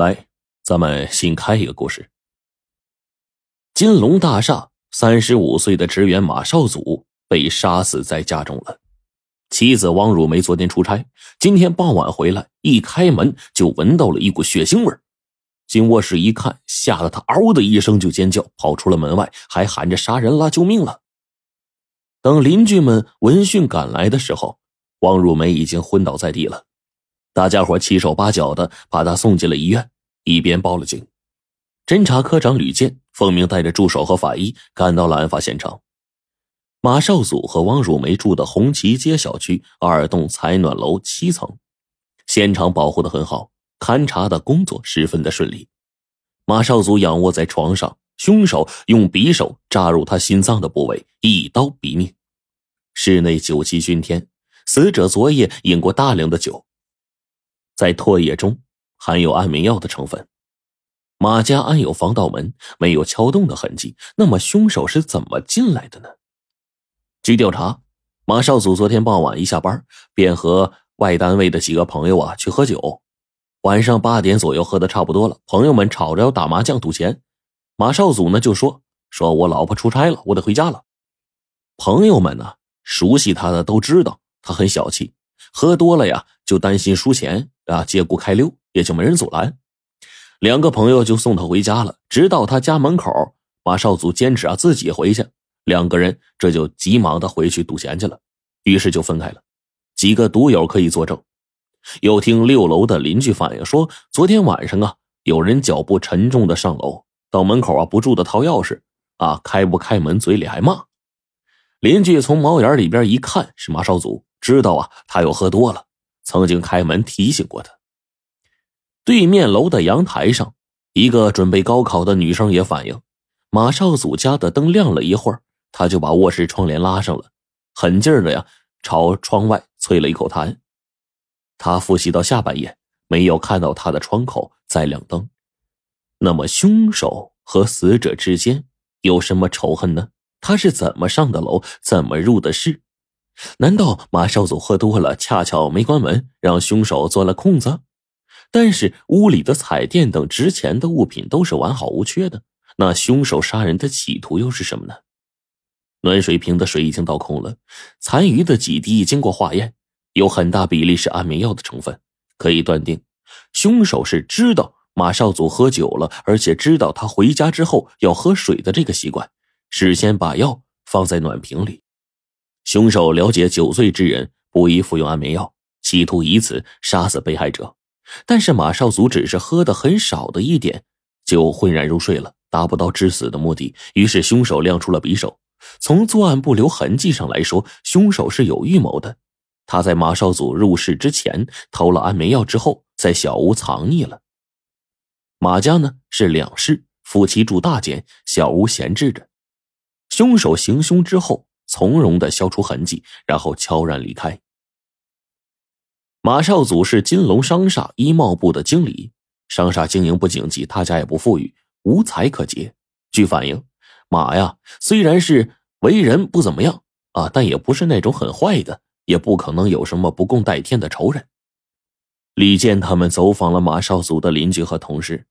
来，咱们新开一个故事。金龙大厦三十五岁的职员马少祖被杀死在家中了。妻子王汝梅昨天出差，今天傍晚回来，一开门就闻到了一股血腥味进卧室一看，吓得他嗷的一声就尖叫，跑出了门外，还喊着杀人啦，救命了。等邻居们闻讯赶来的时候，王汝梅已经昏倒在地了。大家伙七手八脚的把他送进了医院，一边报了警。侦查科长吕健奉命带着助手和法医赶到了案发现场。马少祖和汪汝梅住的红旗街小区二栋采暖楼七层，现场保护的很好，勘查的工作十分的顺利。马少祖仰卧在床上，凶手用匕首扎入他心脏的部位，一刀毙命。室内酒气熏天，死者昨夜饮过大量的酒。在唾液中含有安眠药的成分。马家安有防盗门，没有敲动的痕迹。那么凶手是怎么进来的呢？据调查，马少祖昨天傍晚一下班，便和外单位的几个朋友啊去喝酒。晚上八点左右喝的差不多了，朋友们吵着要打麻将赌钱。马少祖呢就说：“说我老婆出差了，我得回家了。”朋友们呢熟悉他的都知道他很小气，喝多了呀就担心输钱。啊，借故开溜，也就没人阻拦。两个朋友就送他回家了。直到他家门口，马少祖坚持啊自己回去，两个人这就急忙的回去赌钱去了。于是就分开了。几个赌友可以作证。又听六楼的邻居反映说，昨天晚上啊，有人脚步沉重的上楼，到门口啊不住的掏钥匙，啊开不开门，嘴里还骂。邻居从猫眼里边一看，是马少祖，知道啊他又喝多了。曾经开门提醒过他。对面楼的阳台上，一个准备高考的女生也反映，马少祖家的灯亮了一会儿，他就把卧室窗帘拉上了，狠劲儿的呀朝窗外啐了一口痰。他复习到下半夜，没有看到他的窗口在亮灯。那么凶手和死者之间有什么仇恨呢？他是怎么上的楼，怎么入的室？难道马少祖喝多了，恰巧没关门，让凶手钻了空子？但是屋里的彩电等值钱的物品都是完好无缺的，那凶手杀人的企图又是什么呢？暖水瓶的水已经倒空了，残余的几滴经过化验，有很大比例是安眠药的成分，可以断定，凶手是知道马少祖喝酒了，而且知道他回家之后要喝水的这个习惯，事先把药放在暖瓶里。凶手了解酒醉之人不宜服用安眠药，企图以此杀死被害者。但是马少祖只是喝的很少的一点，就浑然入睡了，达不到致死的目的。于是凶手亮出了匕首。从作案不留痕迹上来说，凶手是有预谋的。他在马少祖入室之前偷了安眠药之后，在小屋藏匿了。马家呢是两室，夫妻住大间，小屋闲置着。凶手行凶之后。从容的消除痕迹，然后悄然离开。马少祖是金龙商厦衣帽部的经理，商厦经营不景气，他家也不富裕，无财可结。据反映，马呀虽然是为人不怎么样啊，但也不是那种很坏的，也不可能有什么不共戴天的仇人。李健他们走访了马少祖的邻居和同事，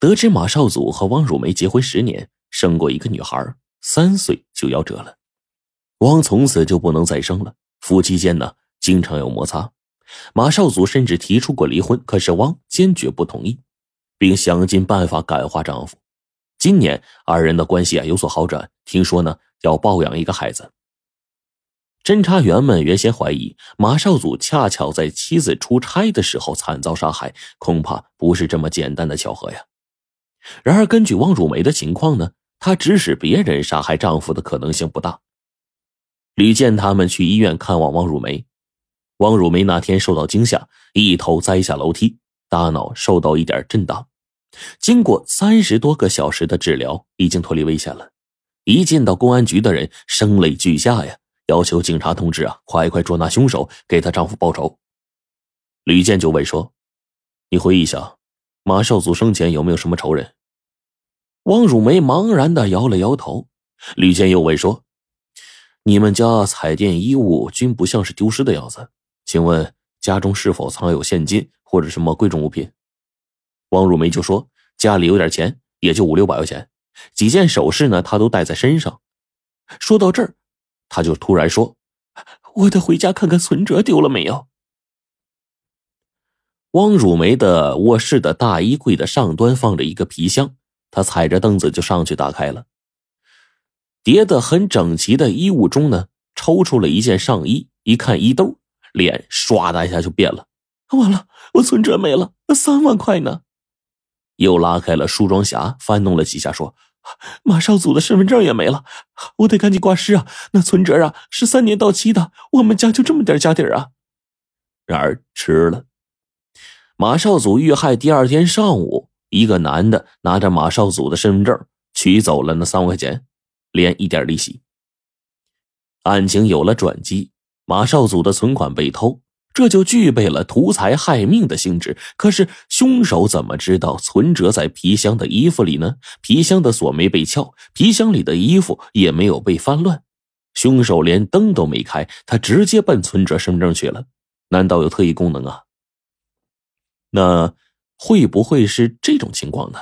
得知马少祖和汪汝梅结婚十年，生过一个女孩，三岁就夭折了。汪从此就不能再生了，夫妻间呢经常有摩擦，马少祖甚至提出过离婚，可是汪坚决不同意，并想尽办法感化丈夫。今年二人的关系啊有所好转，听说呢要抱养一个孩子。侦查员们原先怀疑马少祖恰巧在妻子出差的时候惨遭杀害，恐怕不是这么简单的巧合呀。然而根据汪汝梅的情况呢，她指使别人杀害丈夫的可能性不大。吕健他们去医院看望汪汝梅，汪汝梅那天受到惊吓，一头栽下楼梯，大脑受到一点震荡。经过三十多个小时的治疗，已经脱离危险了。一见到公安局的人，声泪俱下呀，要求警察同志啊，快快捉拿凶手，给她丈夫报仇。吕健就问说：“你回忆一下，马少祖生前有没有什么仇人？”汪汝梅茫然的摇了摇头。吕健又问说。你们家彩电衣物均不像是丢失的样子，请问家中是否藏有现金或者什么贵重物品？汪汝梅就说家里有点钱，也就五六百块钱，几件首饰呢，她都带在身上。说到这儿，他就突然说：“我得回家看看存折丢了没有。”汪汝梅的卧室的大衣柜的上端放着一个皮箱，她踩着凳子就上去打开了。叠得很整齐的衣物中呢，抽出了一件上衣，一看衣兜，脸唰的一下就变了。完了，我存折没了，三万块呢？又拉开了梳妆匣，翻弄了几下，说：“马少祖的身份证也没了，我得赶紧挂失啊！那存折啊是三年到期的，我们家就这么点家底儿啊。”然而迟了。马少祖遇害第二天上午，一个男的拿着马少祖的身份证取走了那三万块钱。连一点利息。案情有了转机，马少祖的存款被偷，这就具备了图财害命的性质。可是凶手怎么知道存折在皮箱的衣服里呢？皮箱的锁没被撬，皮箱里的衣服也没有被翻乱，凶手连灯都没开，他直接奔存折身份证去了。难道有特异功能啊？那会不会是这种情况呢？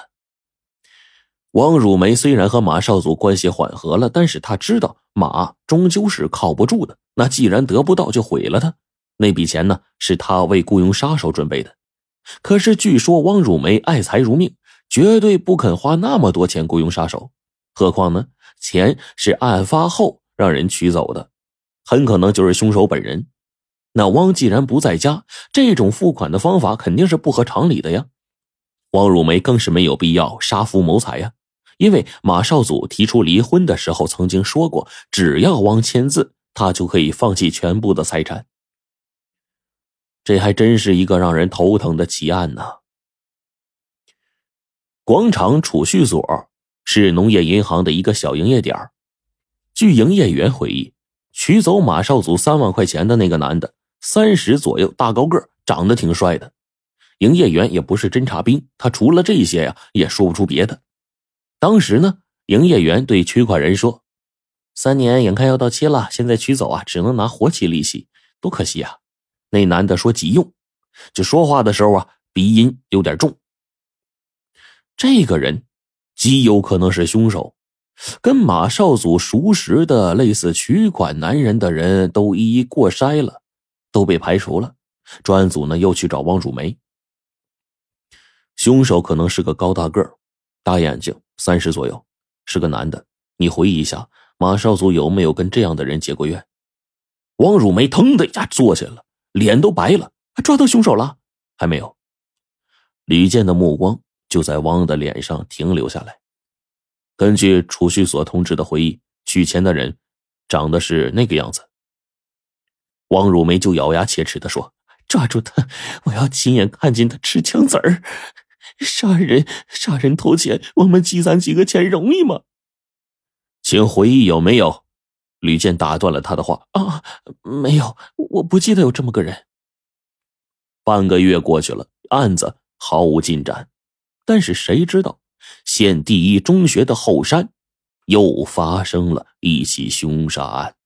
王汝梅虽然和马少祖关系缓和了，但是他知道马终究是靠不住的。那既然得不到，就毁了他。那笔钱呢，是他为雇佣杀手准备的。可是据说汪汝梅爱财如命，绝对不肯花那么多钱雇佣杀手。何况呢，钱是案发后让人取走的，很可能就是凶手本人。那汪既然不在家，这种付款的方法肯定是不合常理的呀。汪汝梅更是没有必要杀夫谋财呀。因为马少祖提出离婚的时候曾经说过，只要汪签字，他就可以放弃全部的财产。这还真是一个让人头疼的奇案呢。广场储蓄所是农业银行的一个小营业点据营业员回忆，取走马少祖三万块钱的那个男的，三十左右，大高个，长得挺帅的。营业员也不是侦察兵，他除了这些呀，也说不出别的。当时呢，营业员对取款人说：“三年眼看要到期了，现在取走啊，只能拿活期利息，多可惜啊！”那男的说：“急用。”就说话的时候啊，鼻音有点重。这个人极有可能是凶手，跟马少祖熟识的类似取款男人的人都一一过筛了，都被排除了。专案组呢又去找汪汝梅，凶手可能是个高大个儿。大眼睛，三十左右，是个男的。你回忆一下，马少祖有没有跟这样的人结过怨？王汝梅腾的一下坐起了，脸都白了。抓到凶手了？还没有。李健的目光就在汪的脸上停留下来。根据储蓄所通知的回忆，取钱的人长得是那个样子。王汝梅就咬牙切齿的说：“抓住他！我要亲眼看见他吃枪子儿。”杀人、杀人偷钱，我们积攒几个钱容易吗？请回忆有没有？吕健打断了他的话。啊，没有，我不记得有这么个人。半个月过去了，案子毫无进展。但是谁知道，县第一中学的后山又发生了一起凶杀案。